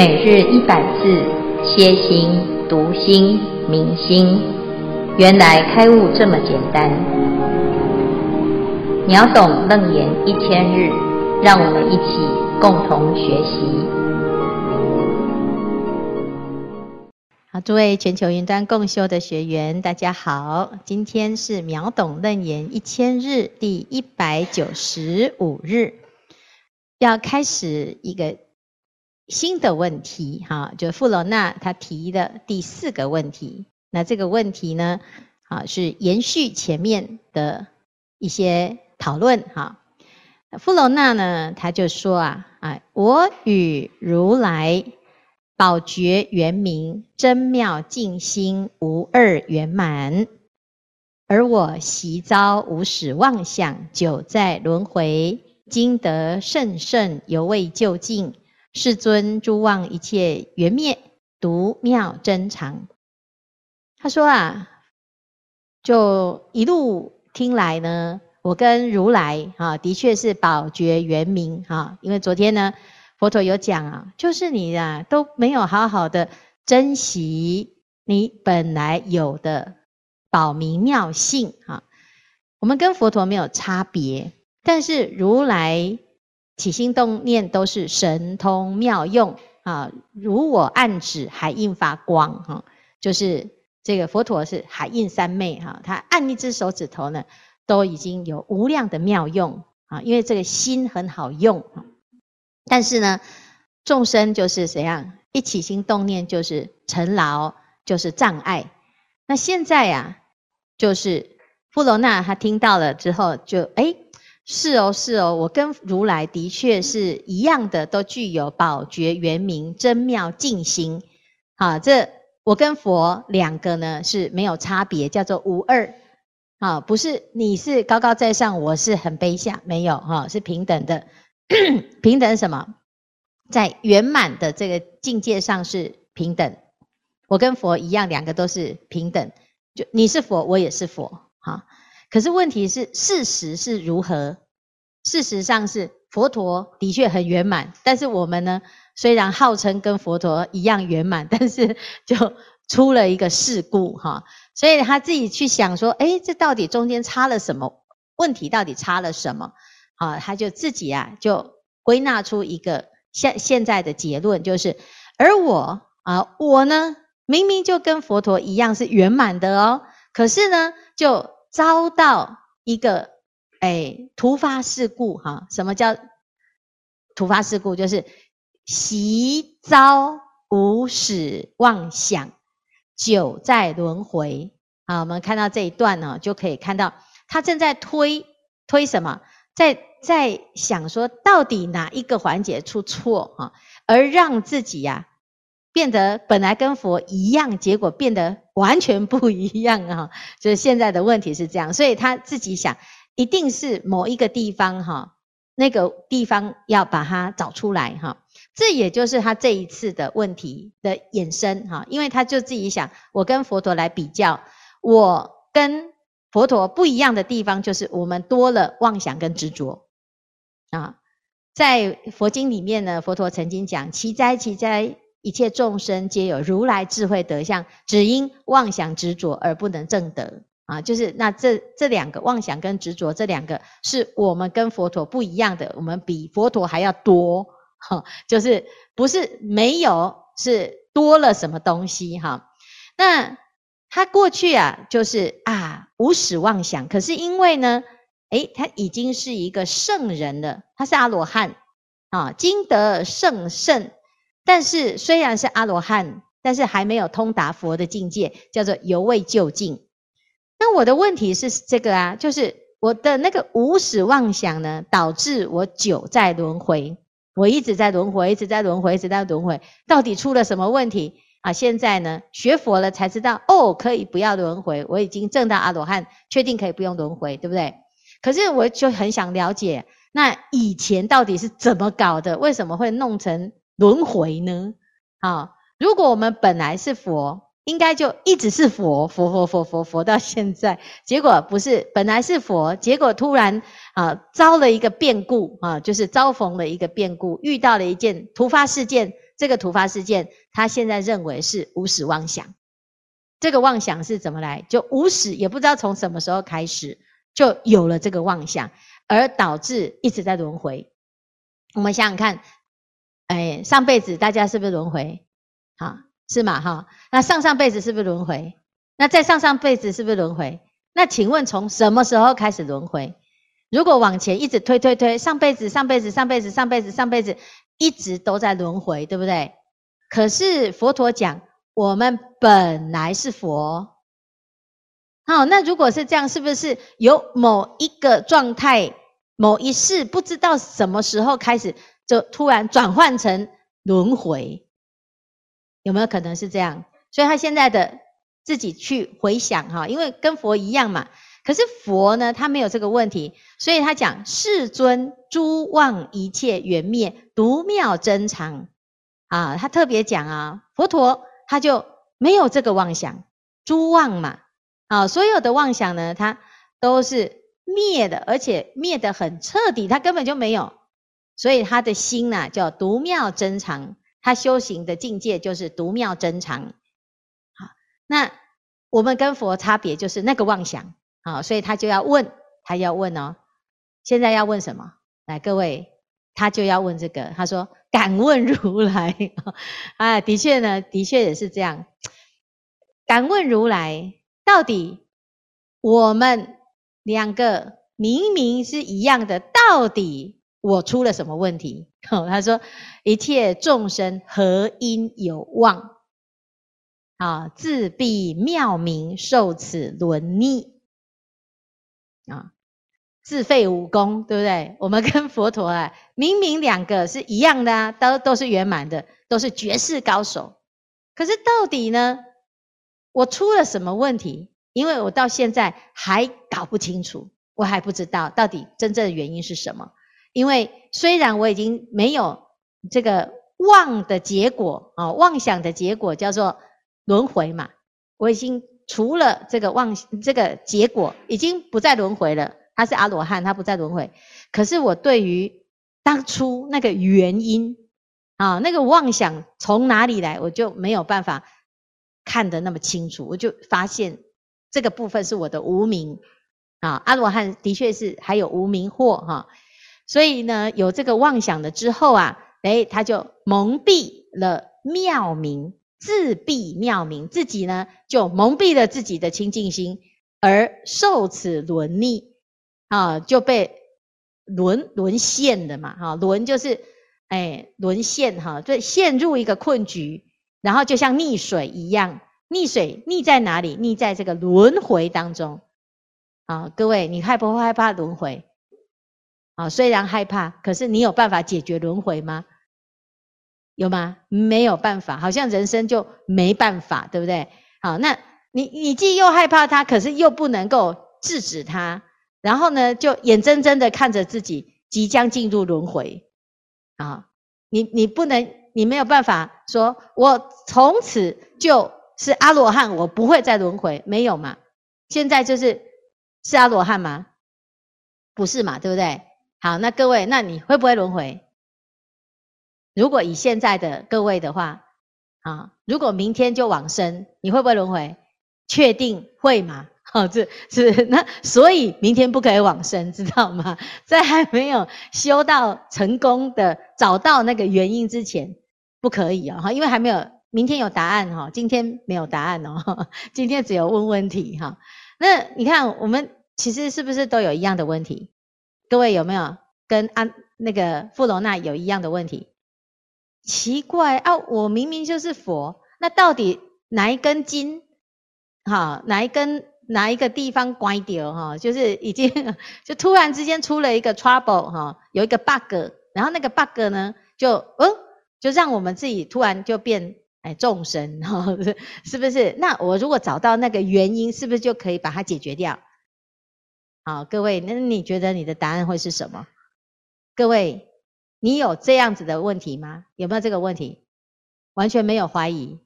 每日一百字，歇心、读心、明心，原来开悟这么简单。秒懂楞严一千日，让我们一起共同学习。好，诸位全球云端共修的学员，大家好，今天是秒懂楞严一千日第一百九十五日，要开始一个。新的问题，哈，就富罗那他提的第四个问题。那这个问题呢，啊，是延续前面的一些讨论，哈。富楼那呢，他就说啊，啊，我与如来宝觉圆明真妙净心无二圆满，而我习遭无始妄想，久在轮回，今得甚甚，犹未究竟。世尊诸妄一切缘灭，独妙真常。他说啊，就一路听来呢，我跟如来啊，的确是宝觉圆明啊。因为昨天呢，佛陀有讲啊，就是你啊都没有好好的珍惜你本来有的宝明妙性啊。我们跟佛陀没有差别，但是如来。起心动念都是神通妙用啊，如我按指，海印发光哈，就是这个佛陀是海印三昧哈，他按一只手指头呢，都已经有无量的妙用啊，因为这个心很好用。但是呢，众生就是怎样，一起心动念就是尘劳，就是障碍。那现在呀，就是富罗那他听到了之后就，就诶是哦，是哦，我跟如来的确是一样的，都具有宝觉圆明真妙净心。好，这我跟佛两个呢是没有差别，叫做无二。啊，不是你是高高在上，我是很卑下，没有哈，是平等的。平等什么？在圆满的这个境界上是平等。我跟佛一样，两个都是平等。就你是佛，我也是佛。哈。可是问题是，事实是如何？事实上是佛陀的确很圆满，但是我们呢，虽然号称跟佛陀一样圆满，但是就出了一个事故哈。所以他自己去想说，诶，这到底中间差了什么？问题到底差了什么？啊，他就自己啊，就归纳出一个现现在的结论，就是，而我啊，我呢，明明就跟佛陀一样是圆满的哦，可是呢，就。遭到一个诶突发事故哈，什么叫突发事故？就是习遭无始妄想，久在轮回。好，我们看到这一段呢，就可以看到他正在推推什么，在在想说到底哪一个环节出错哈，而让自己呀。变得本来跟佛一样，结果变得完全不一样啊！就是现在的问题是这样，所以他自己想，一定是某一个地方哈，那个地方要把它找出来哈。这也就是他这一次的问题的衍生哈，因为他就自己想，我跟佛陀来比较，我跟佛陀不一样的地方就是我们多了妄想跟执着啊。在佛经里面呢，佛陀曾经讲：奇哉，奇哉！一切众生皆有如来智慧德相，只因妄想执着而不能证得啊！就是那这这两个妄想跟执着这两个，是我们跟佛陀不一样的，我们比佛陀还要多哈，就是不是没有，是多了什么东西哈？那他过去啊，就是啊无始妄想，可是因为呢，诶，他已经是一个圣人了，他是阿罗汉啊，今得圣圣。但是虽然是阿罗汉，但是还没有通达佛的境界，叫做犹未究竟。那我的问题是这个啊，就是我的那个无始妄想呢，导致我久在轮回，我一直在轮回，一直在轮回，一直在轮回，到底出了什么问题啊？现在呢，学佛了才知道，哦，可以不要轮回，我已经证到阿罗汉，确定可以不用轮回，对不对？可是我就很想了解，那以前到底是怎么搞的？为什么会弄成？轮回呢？啊，如果我们本来是佛，应该就一直是佛，佛佛佛佛佛到现在。结果不是，本来是佛，结果突然啊遭了一个变故啊，就是遭逢了一个变故，遇到了一件突发事件，这个突发事件，他现在认为是无始妄想。这个妄想是怎么来？就无始，也不知道从什么时候开始就有了这个妄想，而导致一直在轮回。我们想想看，哎，上辈子大家是不是轮回？好，是吗？哈，那上上辈子是不是轮回？那再上上辈子是不是轮回？那请问从什么时候开始轮回？如果往前一直推推推，上辈子、上辈子、上辈子、上辈子、上辈子，一直都在轮回，对不对？可是佛陀讲，我们本来是佛。好，那如果是这样，是不是有某一个状态、某一世，不知道什么时候开始，就突然转换成轮回？有没有可能是这样？所以他现在的。自己去回想哈，因为跟佛一样嘛。可是佛呢，他没有这个问题，所以他讲世尊诸妄一切缘灭，独妙真常啊。他特别讲啊，佛陀他就没有这个妄想，诸妄嘛啊，所有的妄想呢，他都是灭的，而且灭得很彻底，他根本就没有。所以他的心呢、啊，叫独妙真常，他修行的境界就是独妙真常。那我们跟佛差别就是那个妄想啊，所以他就要问，他要问哦，现在要问什么？来，各位，他就要问这个。他说：“敢问如来 啊，的确呢，的确也是这样。敢问如来，到底我们两个明明是一样的，到底我出了什么问题？” 他说：“一切众生何因有妄？”啊，自必妙明，受此轮逆啊，自废武功，对不对？我们跟佛陀啊，明明两个是一样的啊，都都是圆满的，都是绝世高手。可是到底呢，我出了什么问题？因为我到现在还搞不清楚，我还不知道到底真正的原因是什么。因为虽然我已经没有这个妄的结果啊，妄想的结果叫做。轮回嘛，我已经除了这个妄这个结果，已经不再轮回了。他是阿罗汉，他不再轮回。可是我对于当初那个原因啊，那个妄想从哪里来，我就没有办法看得那么清楚。我就发现这个部分是我的无名啊。阿罗汉的确是还有无名惑哈，所以呢，有这个妄想了之后啊，诶，他就蒙蔽了妙明。自闭妙明，自己呢就蒙蔽了自己的清净心，而受此轮逆啊，就被沦沦陷的嘛，哈，沦就是哎沦陷哈，就陷入一个困局，然后就像溺水一样，溺水溺在哪里？溺在这个轮回当中啊，各位，你害不害怕轮回？啊，虽然害怕，可是你有办法解决轮回吗？有吗？没有办法，好像人生就没办法，对不对？好，那你你既又害怕他，可是又不能够制止他，然后呢，就眼睁睁的看着自己即将进入轮回啊！你你不能，你没有办法说，我从此就是阿罗汉，我不会再轮回，没有嘛？现在就是是阿罗汉吗？不是嘛？对不对？好，那各位，那你会不会轮回？如果以现在的各位的话，啊，如果明天就往生，你会不会轮回？确定会吗？好，这是那所以明天不可以往生，知道吗？在还没有修到成功的找到那个原因之前，不可以哦，哈，因为还没有明天有答案哈，今天没有答案哦，今天只有问问题哈。那你看我们其实是不是都有一样的问题？各位有没有跟安那个富罗那有一样的问题？奇怪啊！我明明就是佛，那到底哪一根筋？哈，哪一根哪一个地方拐掉？哈，就是已经就突然之间出了一个 trouble 哈，有一个 bug，然后那个 bug 呢，就嗯，就让我们自己突然就变哎众生哈，是不是？那我如果找到那个原因，是不是就可以把它解决掉？好，各位，那你觉得你的答案会是什么？各位。你有这样子的问题吗？有没有这个问题？完全没有怀疑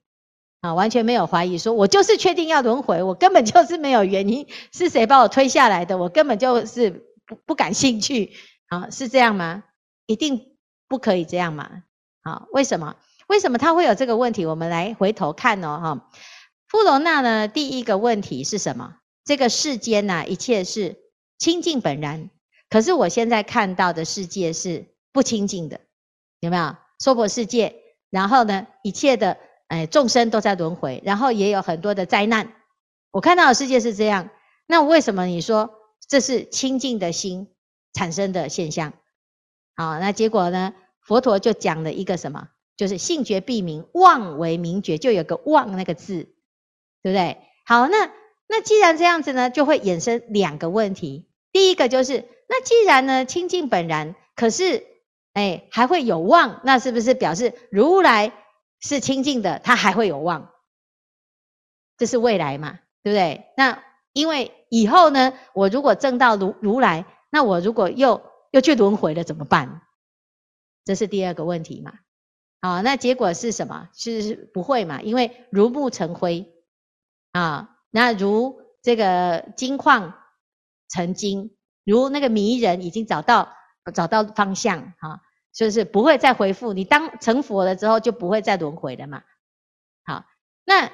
啊，完全没有怀疑，说我就是确定要轮回，我根本就是没有原因，是谁把我推下来的？我根本就是不不感兴趣啊，是这样吗？一定不可以这样嘛？好，为什么？为什么他会有这个问题？我们来回头看哦，哈。富罗那呢，第一个问题是什么？这个世间呐，一切是清净本然，可是我现在看到的世界是不清净的，有没有？娑婆世界，然后呢，一切的哎众生都在轮回，然后也有很多的灾难。我看到的世界是这样，那为什么你说这是清净的心产生的现象？好，那结果呢？佛陀就讲了一个什么？就是性觉必明，妄为明觉，就有个妄那个字，对不对？好，那那既然这样子呢，就会衍生两个问题。第一个就是，那既然呢清净本然，可是哎还会有妄，那是不是表示如来是清净的，他还会有妄？这是未来嘛，对不对？那因为以后呢，我如果证到如如来，那我如果又又去轮回了怎么办？这是第二个问题嘛？好，那结果是什么？是不会嘛？因为如木成灰啊，那如这个金矿成金，如那个迷人已经找到找到方向哈，就是不会再回复。你当成佛了之后，就不会再轮回了嘛？好，那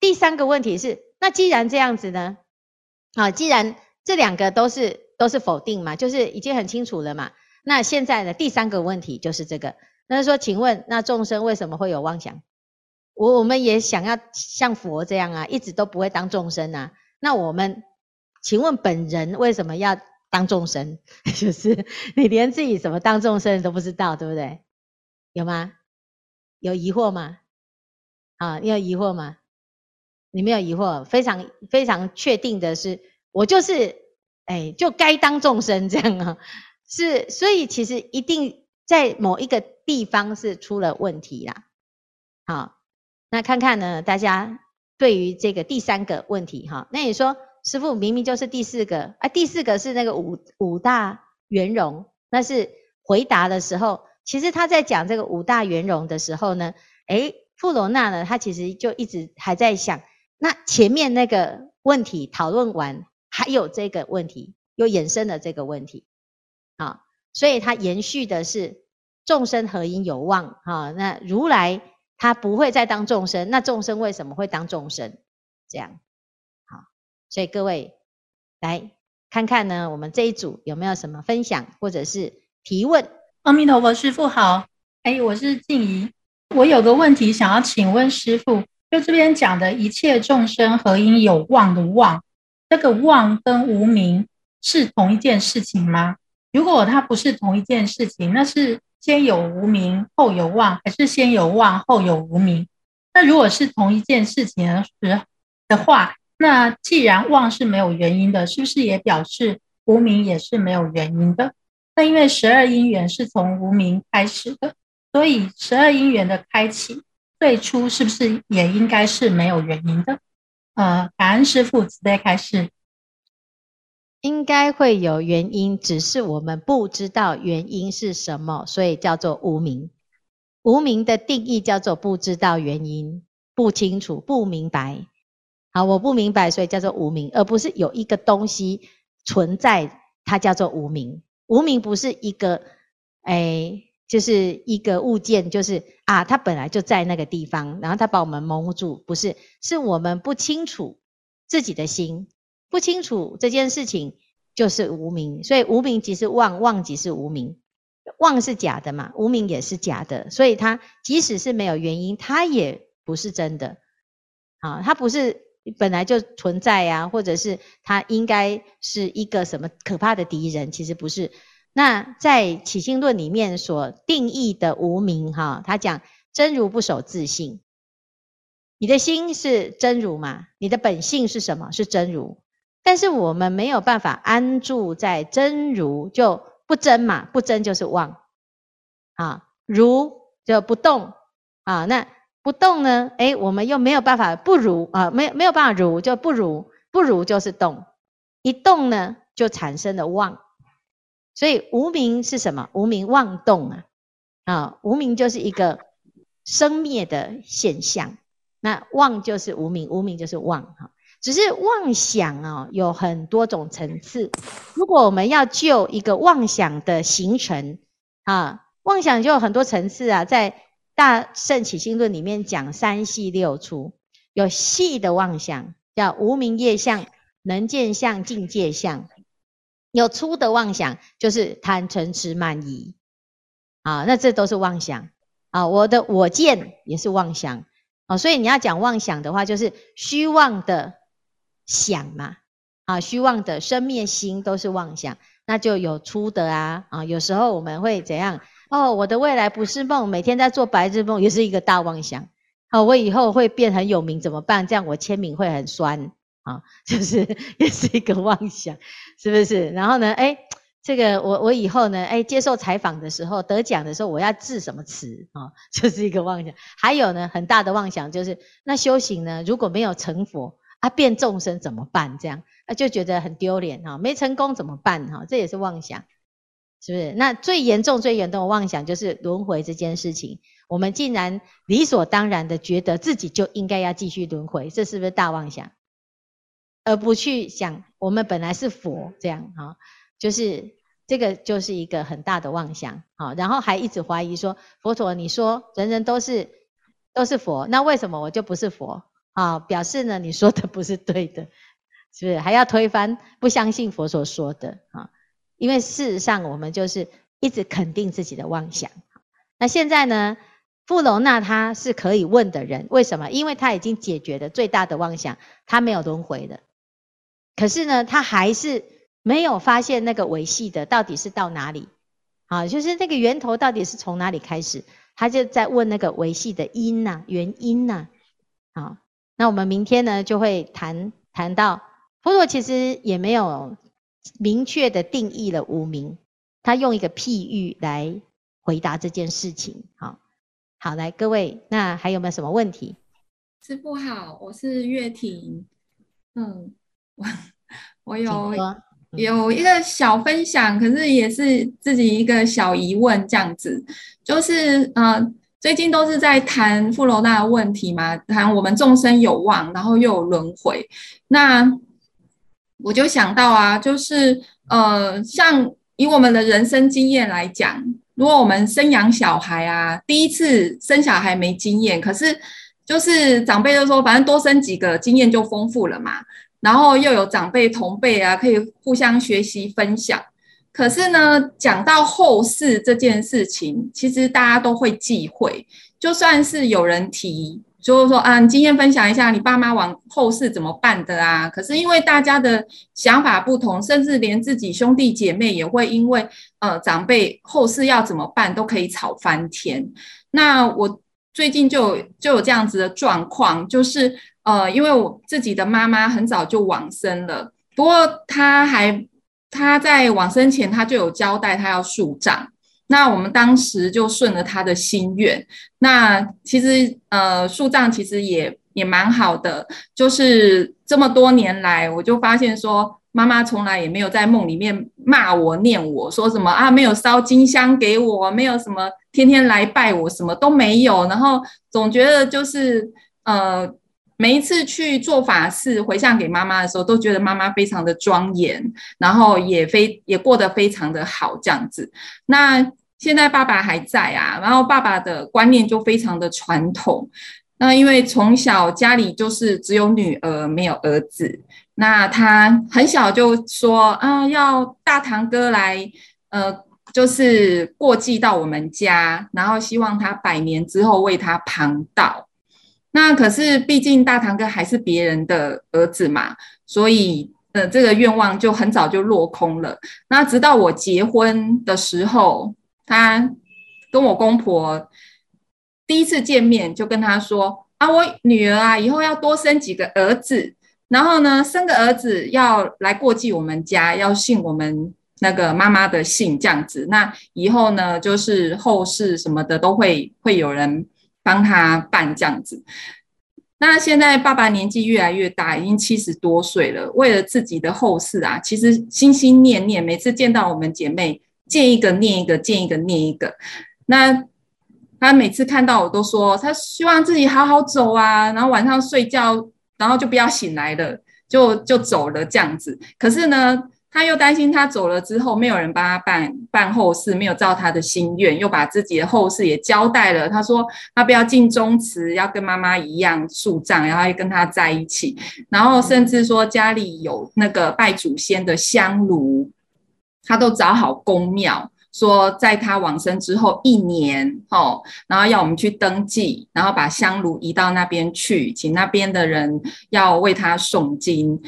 第三个问题是，那既然这样子呢？啊，既然这两个都是。都是否定嘛，就是已经很清楚了嘛。那现在呢，第三个问题就是这个，那说，请问那众生为什么会有妄想？我我们也想要像佛这样啊，一直都不会当众生啊。那我们，请问本人为什么要当众生？就是你连自己怎么当众生都不知道，对不对？有吗？有疑惑吗？啊，你有疑惑吗？你没有疑惑，非常非常确定的是，我就是。哎，就该当众生这样啊，是，所以其实一定在某一个地方是出了问题啦。好，那看看呢，大家对于这个第三个问题哈，那你说师傅明明就是第四个啊，第四个是那个五五大圆融，那是回答的时候，其实他在讲这个五大圆融的时候呢，诶，富罗那呢，他其实就一直还在想，那前面那个问题讨论完。还有这个问题，又衍生了这个问题，啊，所以它延续的是众生合因有望？哈，那如来他不会再当众生，那众生为什么会当众生？这样，好，所以各位来看看呢，我们这一组有没有什么分享或者是提问？阿弥陀佛，师父好，哎，我是静怡，我有个问题想要请问师父，就这边讲的一切众生何因有妄的妄。这个妄跟无明是同一件事情吗？如果它不是同一件事情，那是先有无名后有妄，还是先有妄后有无名？那如果是同一件事情时的话，那既然妄是没有原因的，是不是也表示无名也是没有原因的？那因为十二因缘是从无名开始的，所以十二因缘的开启最初是不是也应该是没有原因的？呃，感恩师父慈悲开示，应该会有原因，只是我们不知道原因是什么，所以叫做无明。无明的定义叫做不知道原因、不清楚、不明白。好，我不明白，所以叫做无明，而不是有一个东西存在，它叫做无明。无明不是一个，哎。就是一个物件，就是啊，它本来就在那个地方，然后它把我们蒙住，不是，是我们不清楚自己的心，不清楚这件事情就是无明，所以无明即是妄，妄即是无明，妄是假的嘛，无明也是假的，所以它即使是没有原因，它也不是真的，啊，它不是本来就存在呀，或者是它应该是一个什么可怕的敌人，其实不是。那在起心论里面所定义的无明，哈，他讲真如不守自信，你的心是真如嘛？你的本性是什么？是真如。但是我们没有办法安住在真如，就不真嘛？不真就是妄啊，如就不动啊。那不动呢？诶，我们又没有办法不如啊，没没有办法如就不如，不如就是动，一动呢就产生了妄。所以无名是什么？无名妄动啊！啊，无名就是一个生灭的现象。那妄就是无名，无名就是妄哈。只是妄想啊，有很多种层次。如果我们要就一个妄想的形成啊，妄想就有很多层次啊。在《大圣起心论里面讲三细六粗，有细的妄想叫无明业相、能见相、境界相；有粗的妄想就是贪嗔痴慢疑。啊，那这都是妄想啊！我的我见也是妄想啊，所以你要讲妄想的话，就是虚妄的想嘛啊，虚妄的生灭心都是妄想，那就有出的啊啊！有时候我们会怎样？哦，我的未来不是梦，每天在做白日梦，也是一个大妄想。哦，我以后会变很有名怎么办？这样我签名会很酸啊，就是也是一个妄想，是不是？然后呢，诶这个我我以后呢，哎，接受采访的时候得奖的时候，我要致什么词啊？就是一个妄想。还有呢，很大的妄想就是，那修行呢，如果没有成佛啊，变众生怎么办？这样啊，就觉得很丢脸哈。没成功怎么办？哈，这也是妄想，是不是？那最严重、最严重的妄想就是轮回这件事情。我们竟然理所当然的觉得自己就应该要继续轮回，这是不是大妄想？而不去想我们本来是佛这样哈。就是这个，就是一个很大的妄想，好，然后还一直怀疑说，佛陀，你说人人都是都是佛，那为什么我就不是佛？啊，表示呢，你说的不是对的，是不是？还要推翻，不相信佛所说的啊？因为事实上，我们就是一直肯定自己的妄想。那现在呢，富楼那他是可以问的人，为什么？因为他已经解决了最大的妄想，他没有轮回的。可是呢，他还是。没有发现那个维系的到底是到哪里，啊，就是那个源头到底是从哪里开始？他就在问那个维系的因呐，原因呐，啊，那我们明天呢就会谈谈到佛陀其实也没有明确的定义了无名，他用一个譬喻来回答这件事情。好，好，来各位，那还有没有什么问题？师父好，我是月婷，嗯，我我有。有一个小分享，可是也是自己一个小疑问，这样子，就是呃，最近都是在谈富罗那的问题嘛，谈我们众生有妄，然后又有轮回，那我就想到啊，就是呃，像以我们的人生经验来讲，如果我们生养小孩啊，第一次生小孩没经验，可是就是长辈就说，反正多生几个，经验就丰富了嘛。然后又有长辈同辈啊，可以互相学习分享。可是呢，讲到后事这件事情，其实大家都会忌讳。就算是有人提，就是说啊，今天分享一下你爸妈往后事怎么办的啊？可是因为大家的想法不同，甚至连自己兄弟姐妹也会因为呃长辈后事要怎么办，都可以吵翻天。那我最近就就有这样子的状况，就是。呃，因为我自己的妈妈很早就往生了，不过她还她在往生前，她就有交代她要树葬。那我们当时就顺了她的心愿。那其实呃，树葬其实也也蛮好的，就是这么多年来，我就发现说，妈妈从来也没有在梦里面骂我、念我说什么啊，没有烧金香给我，没有什么天天来拜我，什么都没有。然后总觉得就是呃。每一次去做法事回向给妈妈的时候，都觉得妈妈非常的庄严，然后也非也过得非常的好这样子。那现在爸爸还在啊，然后爸爸的观念就非常的传统。那因为从小家里就是只有女儿没有儿子，那他很小就说啊，要大堂哥来，呃，就是过继到我们家，然后希望他百年之后为他旁道。那可是，毕竟大堂哥还是别人的儿子嘛，所以呃，这个愿望就很早就落空了。那直到我结婚的时候，他跟我公婆第一次见面，就跟他说：“啊，我女儿啊，以后要多生几个儿子，然后呢，生个儿子要来过继我们家，要姓我们那个妈妈的姓，这样子。那以后呢，就是后事什么的都会会有人。”帮他办这样子，那现在爸爸年纪越来越大，已经七十多岁了。为了自己的后事啊，其实心心念念，每次见到我们姐妹，见一个念一个，见一个念一个。那他每次看到我都说，他希望自己好好走啊，然后晚上睡觉，然后就不要醒来了，就就走了这样子。可是呢，他又担心他走了之后没有人帮他办办后事，没有照他的心愿，又把自己的后事也交代了。他说他不要进宗祠，要跟妈妈一样树葬，然后要跟他在一起。然后甚至说家里有那个拜祖先的香炉，他都找好公庙，说在他往生之后一年哦，然后要我们去登记，然后把香炉移到那边去，请那边的人要为他诵经。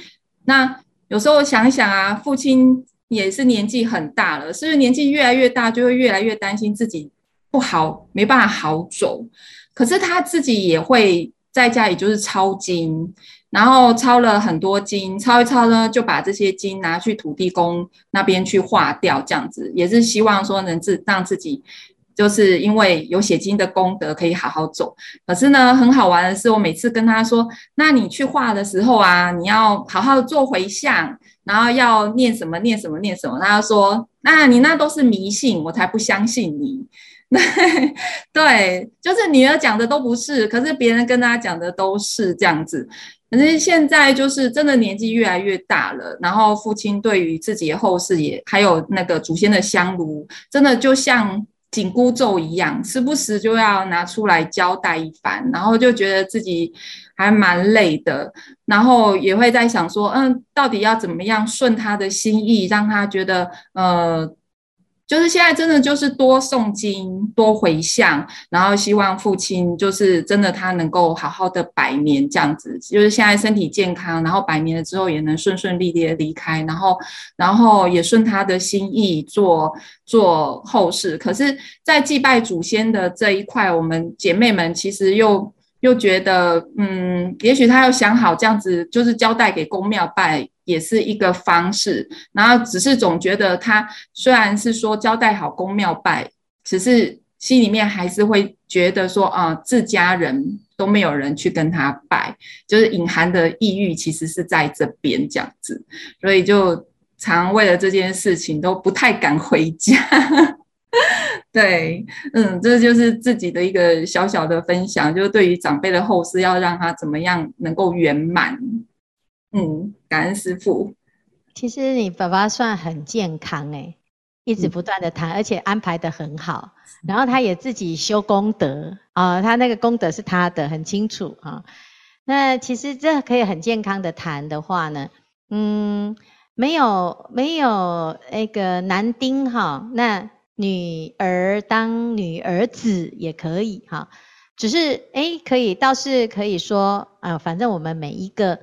那有时候想想啊，父亲也是年纪很大了，是不是年纪越来越大，就会越来越担心自己不好，没办法好走。可是他自己也会在家里就是抄经，然后抄了很多经，抄一抄呢，就把这些经拿去土地公那边去化掉，这样子也是希望说能自让自己。就是因为有写经的功德，可以好好走。可是呢，很好玩的是，我每次跟他说：“那你去画的时候啊，你要好好做回向，然后要念什么念什么念什么。”他就说：“那你那都是迷信，我才不相信你。”对，就是女儿讲的都不是，可是别人跟他讲的都是这样子。可是现在就是真的年纪越来越大了，然后父亲对于自己的后事也还有那个祖先的香炉，真的就像。紧箍咒一样，时不时就要拿出来交代一番，然后就觉得自己还蛮累的，然后也会在想说，嗯，到底要怎么样顺他的心意，让他觉得，呃。就是现在真的就是多诵经，多回向，然后希望父亲就是真的他能够好好的百年这样子，就是现在身体健康，然后百年了之后也能顺顺利利的离开，然后然后也顺他的心意做做后事。可是，在祭拜祖先的这一块，我们姐妹们其实又又觉得，嗯，也许他要想好这样子，就是交代给公庙拜。也是一个方式，然后只是总觉得他虽然是说交代好公庙拜，只是心里面还是会觉得说啊、自家人都没有人去跟他拜，就是隐含的抑郁其实是在这边这样子，所以就常为了这件事情都不太敢回家。对，嗯，这就是自己的一个小小的分享，就是对于长辈的后事要让他怎么样能够圆满。嗯，感恩师父。其实你爸爸算很健康诶，一直不断的谈，嗯、而且安排的很好。然后他也自己修功德啊，他那个功德是他的，很清楚啊。那其实这可以很健康的谈的话呢，嗯，没有没有那个男丁哈，那女儿当女儿子也可以哈。只是诶，可以倒是可以说啊，反正我们每一个。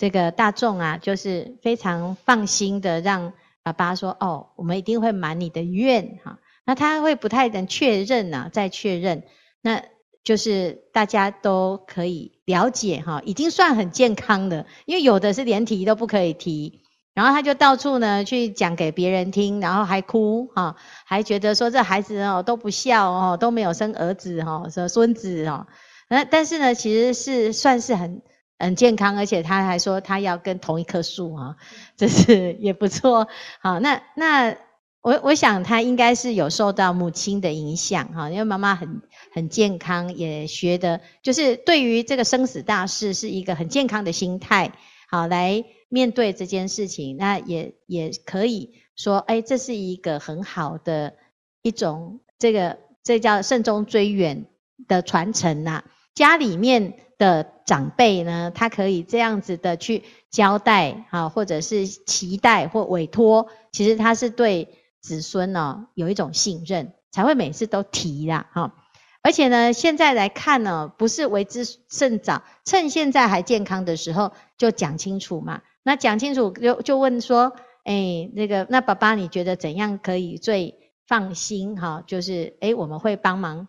这个大众啊，就是非常放心的让爸爸说：“哦，我们一定会满你的愿哈。”那他会不太能确认啊，再确认，那就是大家都可以了解哈，已经算很健康的，因为有的是连提都不可以提，然后他就到处呢去讲给别人听，然后还哭哈，还觉得说这孩子哦都不孝哦，都没有生儿子哈，生孙子哦，那但是呢，其实是算是很。很健康，而且他还说他要跟同一棵树啊，这是也不错。好，那那我我想他应该是有受到母亲的影响哈，因为妈妈很很健康，也学的就是对于这个生死大事是一个很健康的心态，好来面对这件事情。那也也可以说，哎，这是一个很好的一种这个这叫慎终追远的传承呐，家里面。的长辈呢，他可以这样子的去交代啊，或者是期待或委托，其实他是对子孙呢有一种信任，才会每次都提啦哈。而且呢，现在来看呢，不是为之甚早，趁现在还健康的时候就讲清楚嘛。那讲清楚就就问说，哎，那个那爸爸你觉得怎样可以最放心哈？就是哎，我们会帮忙。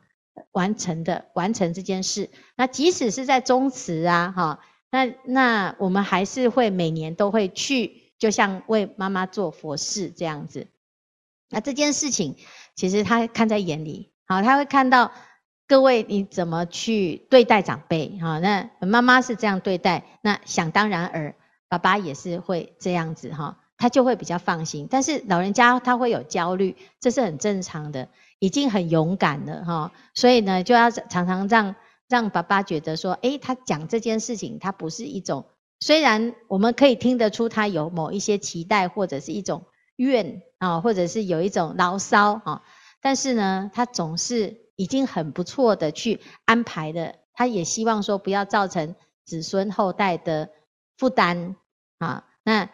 完成的完成这件事，那即使是在宗祠啊，哈，那那我们还是会每年都会去，就像为妈妈做佛事这样子。那这件事情其实他看在眼里，好，他会看到各位你怎么去对待长辈，哈，那妈妈是这样对待，那想当然尔，爸爸也是会这样子，哈，他就会比较放心。但是老人家他会有焦虑，这是很正常的。已经很勇敢了哈，所以呢，就要常常让让爸爸觉得说，诶，他讲这件事情，他不是一种虽然我们可以听得出他有某一些期待，或者是一种怨啊，或者是有一种牢骚啊，但是呢，他总是已经很不错的去安排的。他也希望说不要造成子孙后代的负担啊。那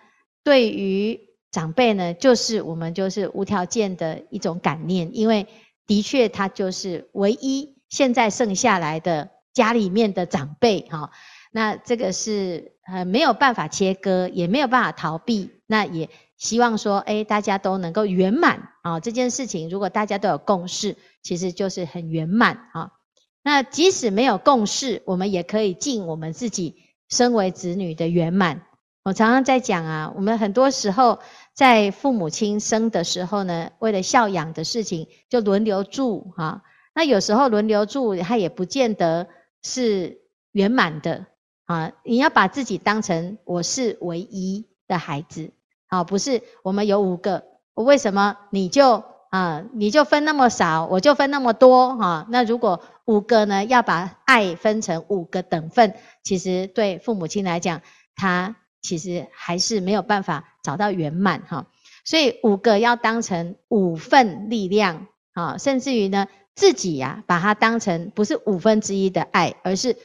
对于长辈呢，就是我们就是无条件的一种感念，因为的确他就是唯一现在剩下来的家里面的长辈哈。那这个是呃没有办法切割，也没有办法逃避。那也希望说，诶大家都能够圆满啊。这件事情如果大家都有共识，其实就是很圆满啊。那即使没有共识，我们也可以尽我们自己身为子女的圆满。我常常在讲啊，我们很多时候在父母亲生的时候呢，为了孝养的事情就轮流住哈。那有时候轮流住，他也不见得是圆满的啊。你要把自己当成我是唯一的孩子，啊，不是我们有五个，我为什么你就啊你就分那么少，我就分那么多哈？那如果五个呢，要把爱分成五个等份，其实对父母亲来讲，他。其实还是没有办法找到圆满哈，所以五个要当成五份力量啊，甚至于呢自己呀，把它当成不是五分之一的爱，而是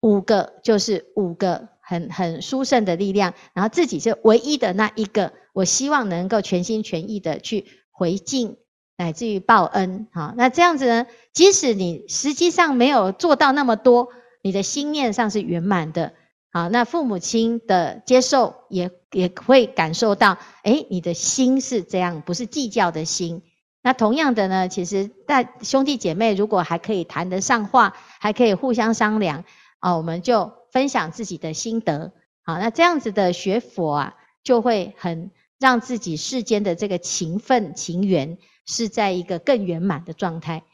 五个就是五个很很殊胜的力量，然后自己是唯一的那一个，我希望能够全心全意的去回敬，乃至于报恩哈。那这样子呢，即使你实际上没有做到那么多，你的心念上是圆满的。好，那父母亲的接受也也会感受到，诶，你的心是这样，不是计较的心。那同样的呢，其实在兄弟姐妹如果还可以谈得上话，还可以互相商量，啊，我们就分享自己的心得。好，那这样子的学佛啊，就会很让自己世间的这个情分情缘是在一个更圆满的状态。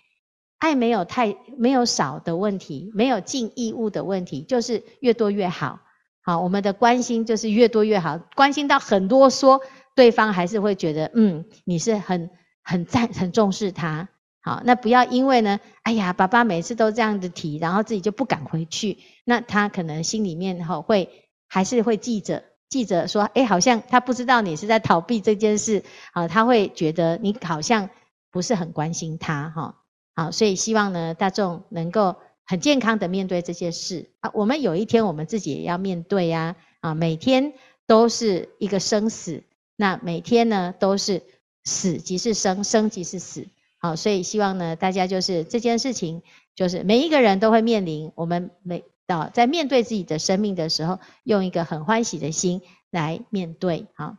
爱没有太没有少的问题，没有尽义务的问题，就是越多越好。好，我们的关心就是越多越好，关心到很多说，对方还是会觉得，嗯，你是很很赞很重视他。好，那不要因为呢，哎呀，爸爸每次都这样子提，然后自己就不敢回去，那他可能心里面哈会还是会记着记着说，哎，好像他不知道你是在逃避这件事，啊，他会觉得你好像不是很关心他，哈。好，所以希望呢，大众能够很健康的面对这些事啊。我们有一天，我们自己也要面对呀。啊，每天都是一个生死，那每天呢都是死即是生，生即是死。好，所以希望呢，大家就是这件事情，就是每一个人都会面临。我们每到在面对自己的生命的时候，用一个很欢喜的心来面对。好，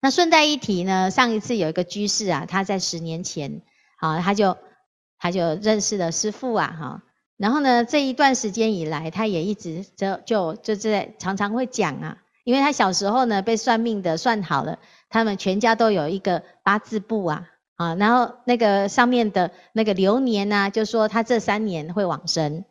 那顺带一提呢，上一次有一个居士啊，他在十年前，啊，他就。他就认识了师父啊，哈，然后呢，这一段时间以来，他也一直就就就在常常会讲啊，因为他小时候呢被算命的算好了，他们全家都有一个八字簿啊，啊，然后那个上面的那个流年啊，就说他这三年会往生，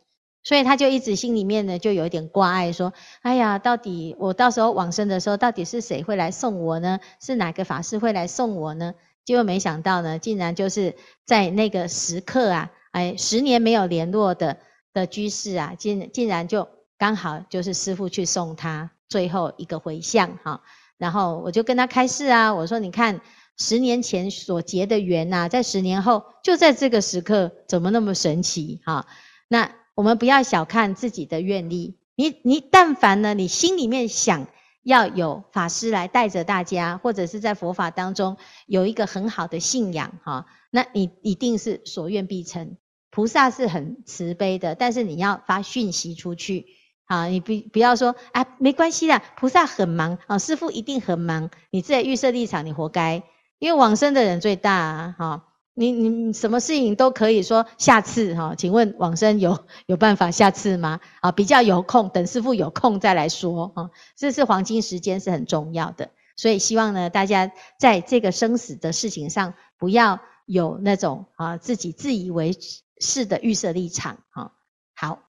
所以他就一直心里面呢就有一点挂碍，说，哎呀，到底我到时候往生的时候，到底是谁会来送我呢？是哪个法师会来送我呢？结果没想到呢，竟然就是在那个时刻啊，哎，十年没有联络的的居士啊，竟竟然就刚好就是师父去送他最后一个回向哈，然后我就跟他开示啊，我说你看十年前所结的缘呐，在十年后就在这个时刻，怎么那么神奇哈？那我们不要小看自己的愿力，你你但凡呢，你心里面想。要有法师来带着大家，或者是在佛法当中有一个很好的信仰哈，那你一定是所愿必成。菩萨是很慈悲的，但是你要发讯息出去啊，你不不要说啊，没关系啦，菩萨很忙啊，师父一定很忙，你自己预设立场，你活该，因为往生的人最大啊，哈。你你什么事情都可以说下次哈？请问往生有有办法下次吗？啊，比较有空，等师傅有空再来说啊。这是黄金时间是很重要的，所以希望呢，大家在这个生死的事情上，不要有那种啊自己自以为是的预设立场啊。好，